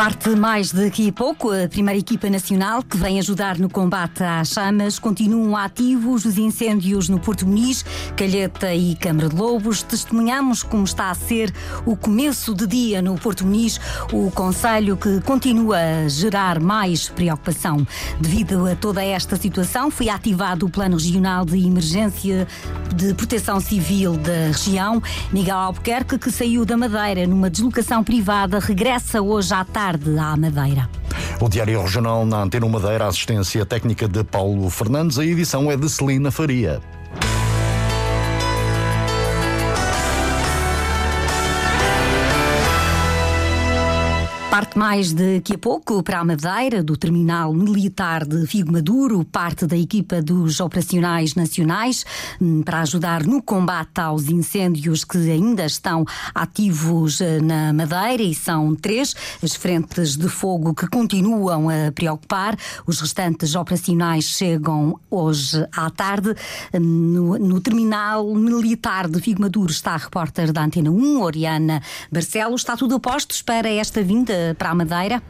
Parte mais daqui a pouco, a primeira equipa nacional que vem ajudar no combate às chamas. Continuam ativos os incêndios no Porto Muniz, Calheta e Câmara de Lobos. Testemunhamos como está a ser o começo de dia no Porto Muniz, o Conselho que continua a gerar mais preocupação. Devido a toda esta situação, foi ativado o Plano Regional de Emergência de Proteção Civil da região. Miguel Albuquerque, que saiu da Madeira numa deslocação privada, regressa hoje à tarde tarde à Madeira. O Diário Regional na Antena Madeira, assistência técnica de Paulo Fernandes, a edição é de Celina Faria. Parte mais daqui a pouco para a Madeira, do Terminal Militar de Figo Maduro, parte da equipa dos operacionais nacionais, hum, para ajudar no combate aos incêndios que ainda estão ativos eh, na Madeira, e são três as frentes de fogo que continuam a preocupar. Os restantes operacionais chegam hoje à tarde. Hum, no, no Terminal Militar de Figo Maduro está a repórter da Antena 1, Oriana Barcelos. Está tudo a postos para esta vinda para a Madeira?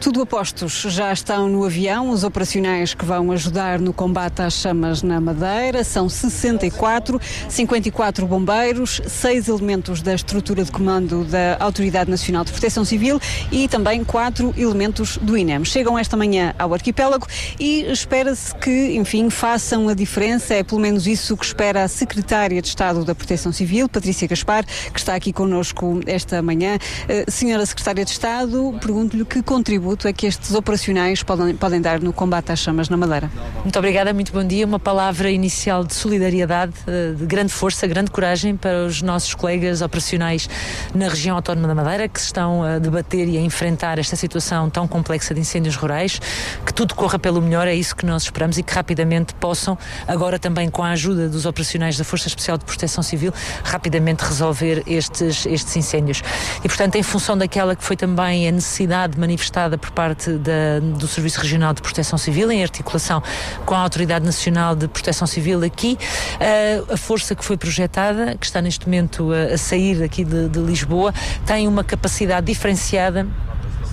Tudo a postos, já estão no avião os operacionais que vão ajudar no combate às chamas na Madeira. São 64, 54 bombeiros, seis elementos da estrutura de comando da Autoridade Nacional de Proteção Civil e também quatro elementos do INEM. Chegam esta manhã ao arquipélago e espera-se que, enfim, façam a diferença. É pelo menos isso que espera a Secretária de Estado da Proteção Civil, Patrícia Gaspar, que está aqui connosco esta manhã. Uh, senhora Secretária de Estado, pergunto-lhe que contribuição contributo é que estes operacionais podem, podem dar no combate às chamas na Madeira? Muito obrigada, muito bom dia. Uma palavra inicial de solidariedade, eh, de grande força, grande coragem para os nossos colegas operacionais na região autónoma da Madeira que se estão a debater e a enfrentar esta situação tão complexa de incêndios rurais. Que tudo corra pelo melhor, é isso que nós esperamos e que rapidamente possam, agora também com a ajuda dos operacionais da Força Especial de Proteção Civil, rapidamente resolver estes, estes incêndios. E, portanto, em função daquela que foi também a necessidade manifestada por parte da, do Serviço Regional de Proteção Civil, em articulação com a Autoridade Nacional de Proteção Civil aqui. Uh, a força que foi projetada, que está neste momento a, a sair aqui de, de Lisboa, tem uma capacidade diferenciada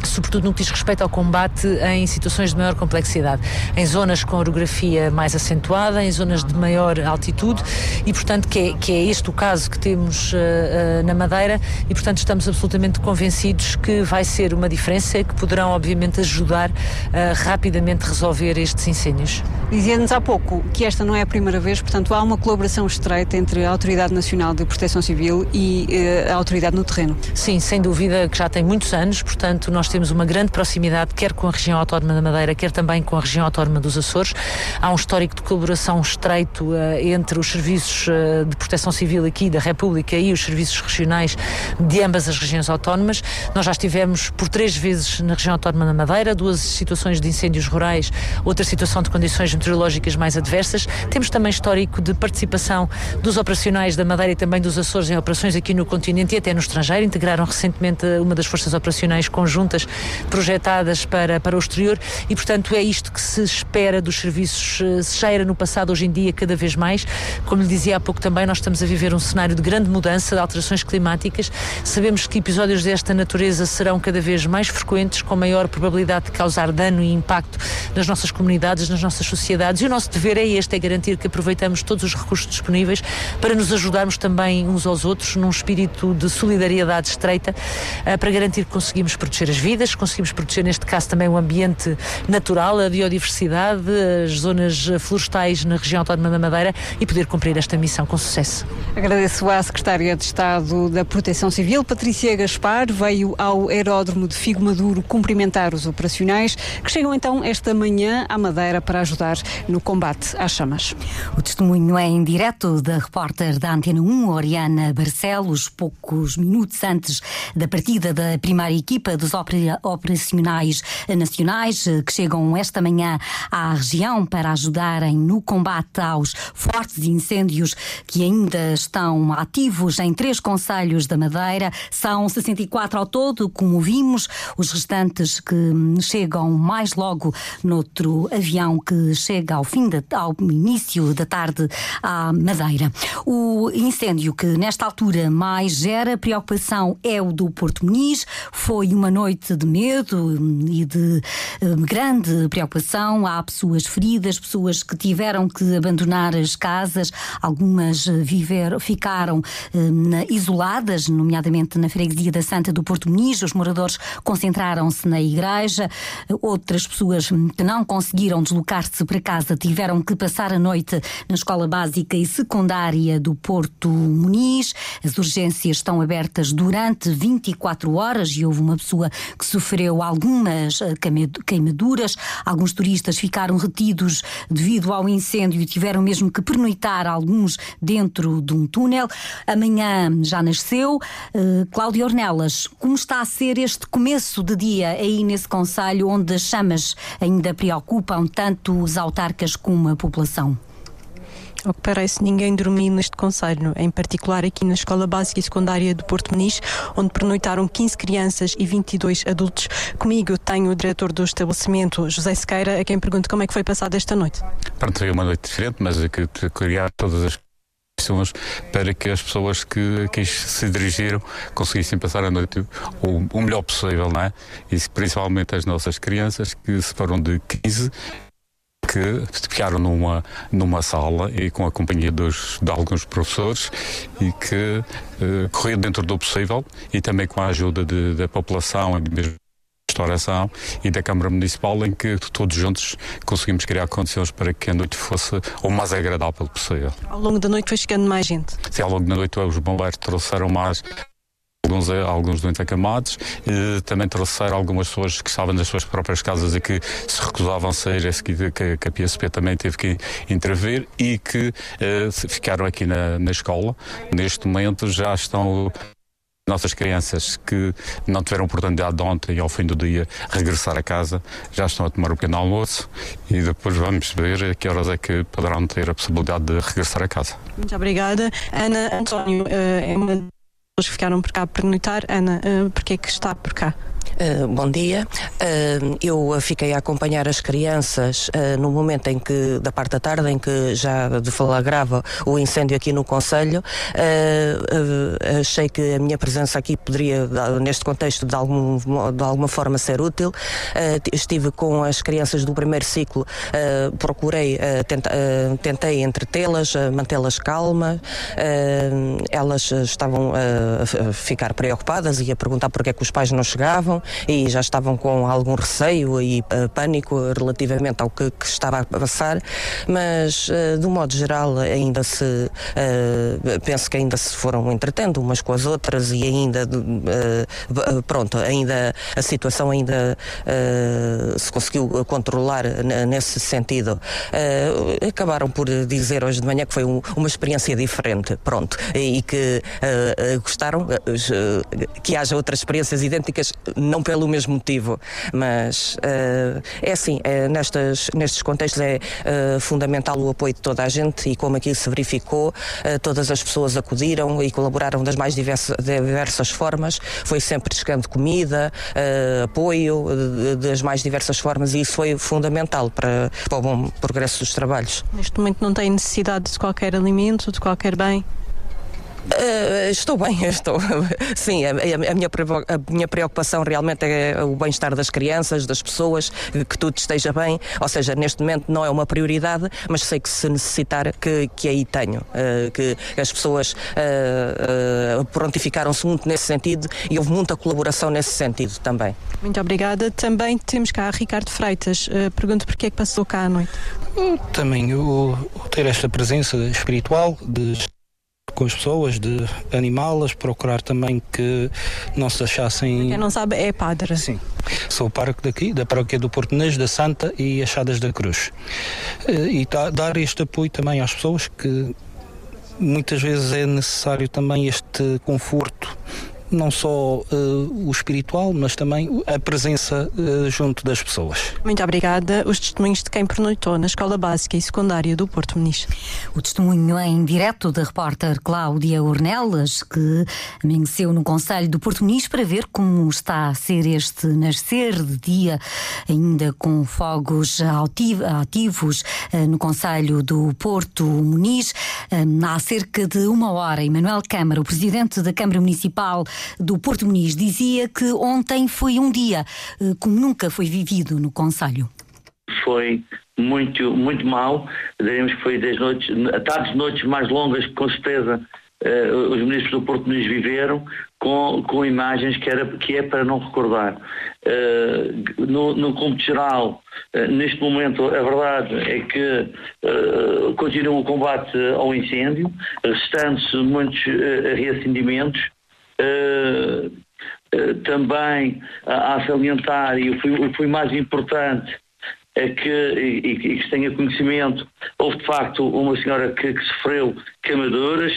sobretudo no que diz respeito ao combate em situações de maior complexidade, em zonas com orografia mais acentuada, em zonas de maior altitude e, portanto, que é, que é este o caso que temos uh, uh, na Madeira e, portanto, estamos absolutamente convencidos que vai ser uma diferença que poderão, obviamente, ajudar a uh, rapidamente resolver estes incêndios. Dizia-nos há pouco que esta não é a primeira vez, portanto, há uma colaboração estreita entre a Autoridade Nacional de Proteção Civil e a autoridade no terreno. Sim, sem dúvida que já tem muitos anos, portanto, nós temos uma grande proximidade, quer com a região autónoma da Madeira, quer também com a região autónoma dos Açores. Há um histórico de colaboração estreito uh, entre os serviços uh, de proteção civil aqui da República e os serviços regionais de ambas as regiões autónomas. Nós já estivemos por três vezes na região autónoma da Madeira, duas situações de incêndios rurais, outra situação de condições meteorológicas mais adversas. Temos também histórico de participação dos operacionais da Madeira e também dos Açores em operações aqui no continente e até no estrangeiro. Integraram recentemente uma das forças operacionais conjuntas projetadas para, para o exterior e, portanto, é isto que se espera dos serviços, eh, se já era no passado, hoje em dia, cada vez mais. Como lhe dizia há pouco também, nós estamos a viver um cenário de grande mudança, de alterações climáticas. Sabemos que episódios desta natureza serão cada vez mais frequentes, com maior probabilidade de causar dano e impacto nas nossas comunidades, nas nossas sociedades. E o nosso dever é este, é garantir que aproveitamos todos os recursos disponíveis para nos ajudarmos também uns aos outros num espírito de solidariedade estreita, eh, para garantir que conseguimos proteger as vidas, conseguimos proteger neste caso também o ambiente natural, a biodiversidade, as zonas florestais na região autónoma da Madeira e poder cumprir esta missão com sucesso. Agradeço à Secretária de Estado da Proteção Civil, Patrícia Gaspar, veio ao aeródromo de Figo Maduro cumprimentar os operacionais que chegam então esta manhã à Madeira para ajudar no combate às chamas. O testemunho é em direto da repórter da Antena 1, Oriana Barcelos, poucos minutos antes da partida da primeira equipa dos operacionais operacionais nacionais que chegam esta manhã à região para ajudarem no combate aos fortes incêndios que ainda estão ativos em três conselhos da Madeira. São 64 ao todo, como vimos, os restantes que chegam mais logo noutro avião que chega ao fim de, ao início da tarde à Madeira. O incêndio que nesta altura mais gera preocupação é o do Porto Muniz. Foi uma noite de medo e de eh, grande preocupação. Há pessoas feridas, pessoas que tiveram que abandonar as casas, algumas viver, ficaram eh, isoladas, nomeadamente na freguesia da Santa do Porto Muniz. Os moradores concentraram-se na igreja, outras pessoas que não conseguiram deslocar-se para casa tiveram que passar a noite na escola básica e secundária do Porto Muniz. As urgências estão abertas durante 24 horas e houve uma pessoa que sofreu algumas eh, queimaduras. Alguns turistas ficaram retidos devido ao incêndio e tiveram mesmo que pernoitar alguns dentro de um túnel. Amanhã já nasceu. Uh, Cláudia Ornelas, como está a ser este começo de dia aí nesse Conselho onde as chamas ainda preocupam tanto os autarcas como a população? Ao que parece, ninguém dormiu neste conselho, em particular aqui na Escola Básica e Secundária do Porto Muniz, onde pernoitaram 15 crianças e 22 adultos. Comigo tenho o diretor do estabelecimento, José Sequeira, a quem pergunto como é que foi passada esta noite. Pronto, foi uma noite diferente, mas que criar todas as para que as pessoas que, que se dirigiram conseguissem passar a noite o, o melhor possível, não é? E principalmente as nossas crianças, que se foram de 15 que ficaram numa, numa sala e com a companhia dos, de alguns professores e que uh, correu dentro do possível e também com a ajuda de, da população e mesmo restauração e da Câmara Municipal em que todos juntos conseguimos criar condições para que a noite fosse o mais agradável possível. Ao longo da noite foi chegando mais gente? Sim, ao longo da noite os bombeiros trouxeram mais alguns, eh, alguns doentes acamados, e também trouxeram algumas pessoas que estavam nas suas próprias casas e que se recusavam a sair, que, que, a PSP também teve que intervir e que uh, ficaram aqui na, na escola. Neste momento já estão nossas crianças que não tiveram oportunidade de ontem ao fim do dia regressar a casa já estão a tomar o pequeno almoço e depois vamos ver a que horas é que poderão ter a possibilidade de regressar a casa. Muito obrigada. Ana António, eh, é uma pessoas que ficaram por cá a perguntar. Ana, uh, porquê é que está por cá? Uh, bom dia. Uh, eu fiquei a acompanhar as crianças uh, no momento em que, da parte da tarde, em que já deflagrava o incêndio aqui no Conselho. achei que a minha presença aqui poderia, neste contexto, de, algum, de alguma forma ser útil. estive com as crianças do primeiro ciclo, procurei, tenta, tentei entretê-las, mantê-las calmas. elas estavam a ficar preocupadas e a perguntar porque é que os pais não chegavam e já estavam com algum receio e uh, pânico relativamente ao que, que, estava a passar, mas uh, do modo geral ainda se uh, penso que ainda se foram entretendo umas com as outras e ainda pronto, ainda a situação ainda se conseguiu controlar nesse sentido. acabaram por dizer hoje de manhã que foi um, uma experiência diferente, pronto, e que gostaram que haja outras experiências idênticas não pelo mesmo motivo, mas uh, é assim, é, nestas, nestes contextos é uh, fundamental o apoio de toda a gente e como aqui se verificou, uh, todas as pessoas acudiram e colaboraram das mais diversas, diversas formas, foi sempre chegando comida, apoio das mais diversas formas e isso foi fundamental para, para o bom progresso dos trabalhos. Neste momento não tem necessidade de qualquer alimento, de qualquer bem? Uh, estou bem, estou. Sim, a, a, minha, a minha preocupação realmente é o bem-estar das crianças, das pessoas, que tudo esteja bem. Ou seja, neste momento não é uma prioridade, mas sei que se necessitar, que, que aí tenho. Uh, que as pessoas uh, prontificaram-se muito nesse sentido e houve muita colaboração nesse sentido também. Muito obrigada. Também temos cá Ricardo Freitas. pergunto porque é que passou cá à noite. Também o, o ter esta presença espiritual de com as pessoas, de animá-las, procurar também que não se achassem. Quem não sabe é padre. Sim. Sou o pároco daqui, da paróquia do Português, da Santa e Achadas da Cruz. Eh, e dar este apoio também às pessoas que muitas vezes é necessário também este conforto não só uh, o espiritual, mas também a presença uh, junto das pessoas. Muito obrigada. Os testemunhos de quem pernoitou na Escola Básica e Secundária do Porto Muniz. O testemunho em direto da repórter Cláudia Ornelas, que amanheceu no Conselho do Porto Muniz para ver como está a ser este nascer de dia, ainda com fogos ativos uh, no Conselho do Porto Muniz. Há cerca de uma hora, Emanuel Câmara, o presidente da Câmara Municipal do Porto Muniz, dizia que ontem foi um dia eh, como nunca foi vivido no Conselho. Foi muito, muito mal, diremos que foi das noites, tardes noites mais longas que com certeza uh, os ministros do Porto Muniz viveram, com, com imagens que, era, que é para não recordar. Uh, no, no cômputo geral, uh, neste momento, a verdade é que continua o combate ao incêndio, restando-se muitos reacendimentos. Também a, salientar, e o que foi mais importante, que, e, e, que tenha conhecimento, houve de facto uma senhora que, que sofreu queimaduras.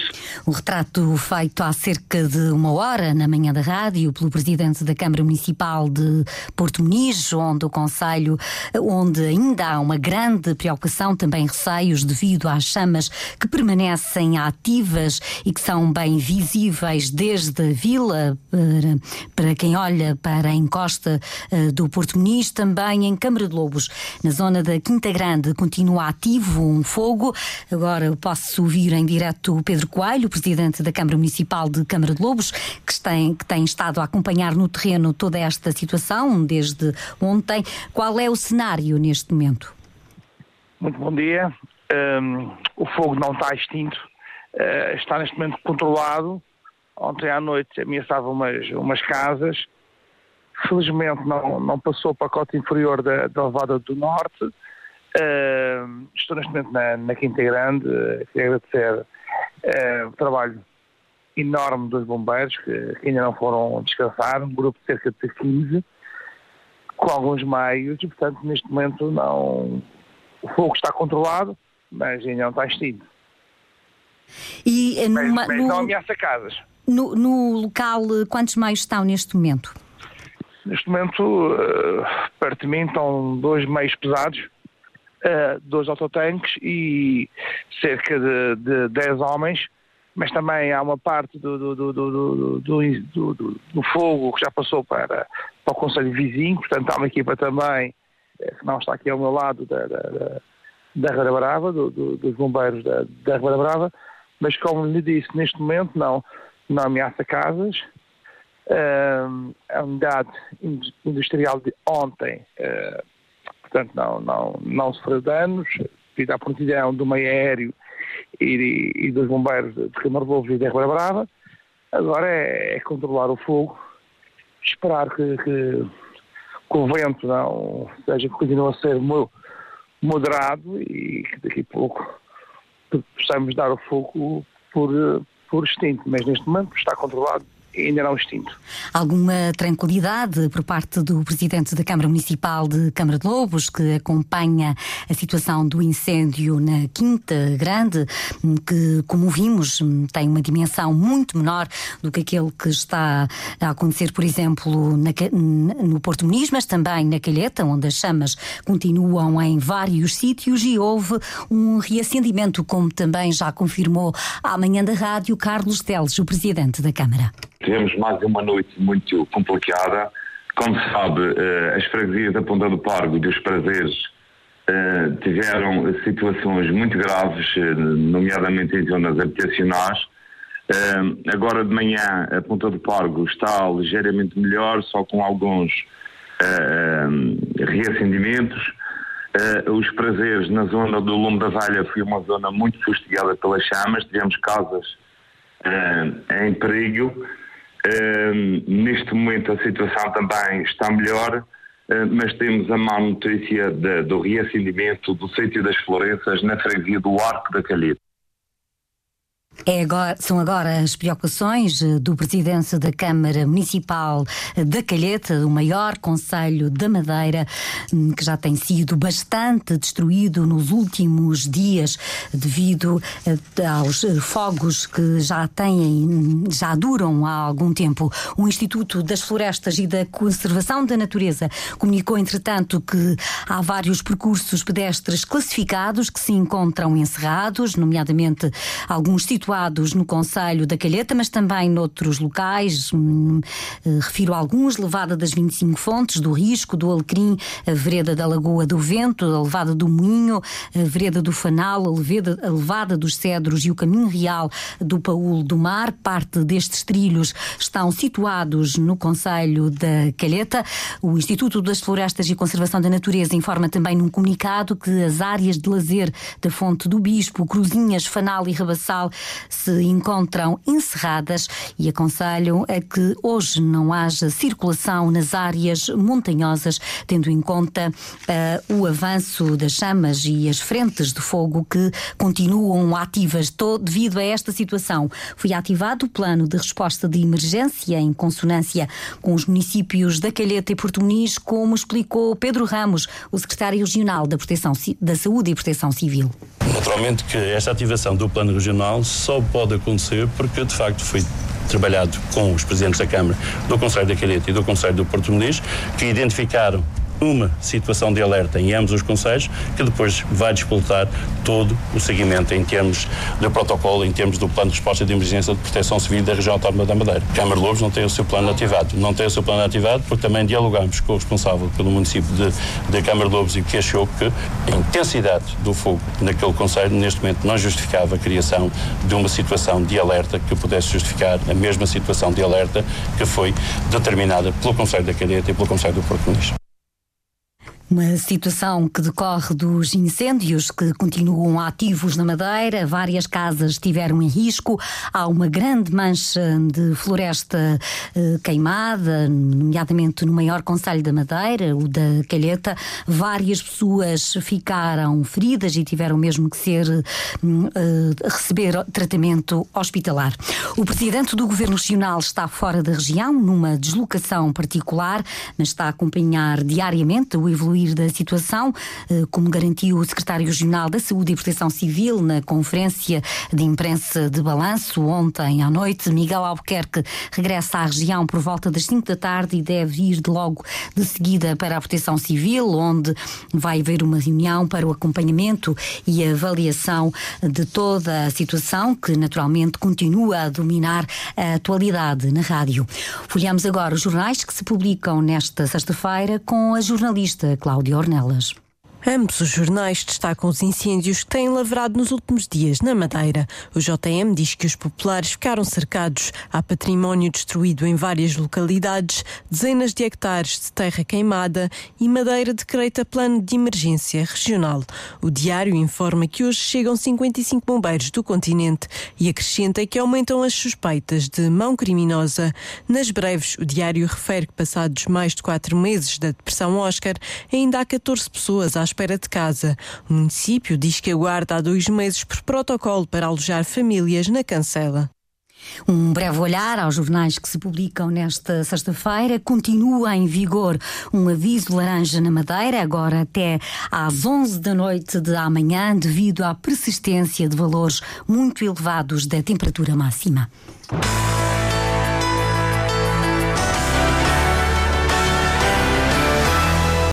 O retrato feito há cerca de uma hora na manhã da rádio pelo presidente da Câmara Municipal de Porto Muniz, onde o Conselho, onde ainda há uma grande preocupação, também receios devido às chamas que permanecem ativas e que são bem visíveis desde a vila para, para quem olha para a encosta uh, do Porto Muniz, também em Câmara de Lobos. Na zona da Quinta Grande continua ativo um fogo. Agora posso ouvir em direto o Pedro Coelho, presidente da Câmara Municipal de Câmara de Lobos, que tem, que tem estado a acompanhar no terreno toda esta situação desde ontem. Qual é o cenário neste momento? Muito bom dia. Um, o fogo não está extinto, uh, está neste momento controlado. Ontem à noite ameaçava umas, umas casas Felizmente não, não passou para a cota inferior da, da Levada do Norte. Uh, estou neste momento na, na Quinta Grande. Uh, queria agradecer uh, o trabalho enorme dos bombeiros que, que, ainda não foram descansar, um grupo de cerca de 15, com alguns meios, e portanto neste momento não. O fogo está controlado, mas ainda não está extinto. E numa, mas, mas no, não ameaça casas. No, no local, quantos meios estão neste momento? Neste momento, uh, perto de mim estão dois meios pesados, uh, dois autotanques e cerca de, de 10 homens, mas também há uma parte do, do, do, do, fogo que já passou para, para o Conselho Vizinho, portanto há uma equipa também, eh, que não está aqui ao meu lado, da, da, da Ribeira Brava, dos bombeiros da, da Ribeira Brava, mas como lhe disse, neste momento não, não ameaça casas, a unidade industrial de ontem, uh, portanto, não, não, não sofreu danos, devido à prontidão do meio aéreo e, e dos bombeiros de Camargo e de Ribeira Brava. Agora é, é, controlar o fogo, esperar que, que, que, o vento não seja, continue a ser moderado e que daqui a pouco possamos dar o fogo por, por extinto, mas neste momento está controlado ainda não extinto. Alguma tranquilidade por parte do Presidente da Câmara Municipal de Câmara de Lobos, que acompanha a situação do incêndio na Quinta Grande, que, como vimos, tem uma dimensão muito menor do que aquele que está a acontecer, por exemplo, na, no Porto Muniz, mas também na Calheta, onde as chamas continuam em vários sítios e houve um reacendimento, como também já confirmou amanhã da rádio Carlos Teles, o Presidente da Câmara. Tivemos mais uma noite muito complicada. Como se sabe, eh, as freguesias da Ponta do Pargo e dos Prazeres eh, tiveram situações muito graves, eh, nomeadamente em zonas habitacionais. Agora de manhã a Ponta do Pargo está ligeiramente melhor, só com alguns reacendimentos. Os prazeres na zona do Lume da Valha foi uma zona muito fustigada pelas chamas, tivemos casas em perigo neste momento a situação também está melhor, uh, mas temos a má notícia de, do reacendimento do sítio das Florenças na freguesia do Arco da Calheta. É agora, são agora as preocupações eh, do presidente da Câmara Municipal da Calheta, do maior Conselho da Madeira, hum, que já tem sido bastante destruído nos últimos dias devido eh, aos eh, fogos que já têm, já duram há algum tempo. O Instituto das Florestas e da Conservação da Natureza comunicou, entretanto, que há vários percursos pedestres classificados que se encontram encerrados, nomeadamente alguns situados situados no Conselho da Calheta, mas também noutros locais. Hum, eh, refiro alguns: Levada das 25 Fontes, do Risco, do Alecrim, a Vereda da Lagoa do Vento, a Levada do Moinho, a Vereda do Fanal, a, a Levada dos Cedros e o Caminho Real do Paúl do Mar. Parte destes trilhos estão situados no Conselho da Calheta. O Instituto das Florestas e Conservação da Natureza informa também num comunicado que as áreas de lazer da Fonte do Bispo, Cruzinhas, Fanal e Rabassal se encontram encerradas e aconselham a que hoje não haja circulação nas áreas montanhosas, tendo em conta uh, o avanço das chamas e as frentes de fogo que continuam ativas. Devido a esta situação, foi ativado o plano de resposta de emergência em consonância com os municípios da Calheta e Porto Muniz, como explicou Pedro Ramos, o secretário regional da, Proteção, da Saúde e Proteção Civil. Naturalmente que esta ativação do plano regional só pode acontecer porque de facto foi trabalhado com os presidentes da Câmara do Conselho da Calheta e do Conselho do Porto Muniz, que identificaram uma situação de alerta em ambos os conselhos, que depois vai disputar todo o seguimento em termos de protocolo, em termos do plano de resposta de emergência de proteção civil da região autónoma da Madeira. Câmara de Lobos não tem o seu plano ativado. Não tem o seu plano ativado porque também dialogamos com o responsável pelo município de Câmara de Lobos e que achou que a intensidade do fogo naquele conselho neste momento não justificava a criação de uma situação de alerta que pudesse justificar a mesma situação de alerta que foi determinada pelo Conselho da Cadeta e pelo Conselho do Porto Muniz. Uma situação que decorre dos incêndios que continuam ativos na Madeira. Várias casas estiveram em risco. Há uma grande mancha de floresta eh, queimada, nomeadamente no maior Conselho da Madeira, o da Calheta. Várias pessoas ficaram feridas e tiveram mesmo que ser eh, receber tratamento hospitalar. O presidente do Governo Regional está fora da região, numa deslocação particular, mas está a acompanhar diariamente o evoluir evoluir da situação, eh, como garantiu o secretário regional da Saúde e Proteção Civil na conferência de imprensa de balanço ontem à noite. Miguel Albuquerque regressa à região por volta das 5 da tarde e deve ir logo de seguida para a Proteção Civil, onde vai haver uma reunião para o acompanhamento e avaliação de toda a situação que naturalmente continua a dominar a atualidade na rádio. Folhamos agora os jornais que se publicam nesta sexta-feira com a jornalista Cláudia Ornelas. Ambos os jornais destacam os incêndios que têm lavrado nos últimos dias na Madeira. O JM diz que os populares ficaram cercados, há património destruído em várias localidades, dezenas de hectares de terra queimada e Madeira decreta plano de emergência regional. O diário informa que hoje chegam 55 bombeiros do continente e acrescenta que aumentam as suspeitas de mão criminosa. Nas breves, o diário refere que passados mais de quatro meses da depressão Oscar, ainda há 14 pessoas às espera de casa. O município diz que aguarda há dois meses por protocolo para alojar famílias na cancela. Um breve olhar aos jornais que se publicam nesta sexta-feira. Continua em vigor um aviso laranja na Madeira, agora até às 11 da noite de amanhã, devido à persistência de valores muito elevados da temperatura máxima.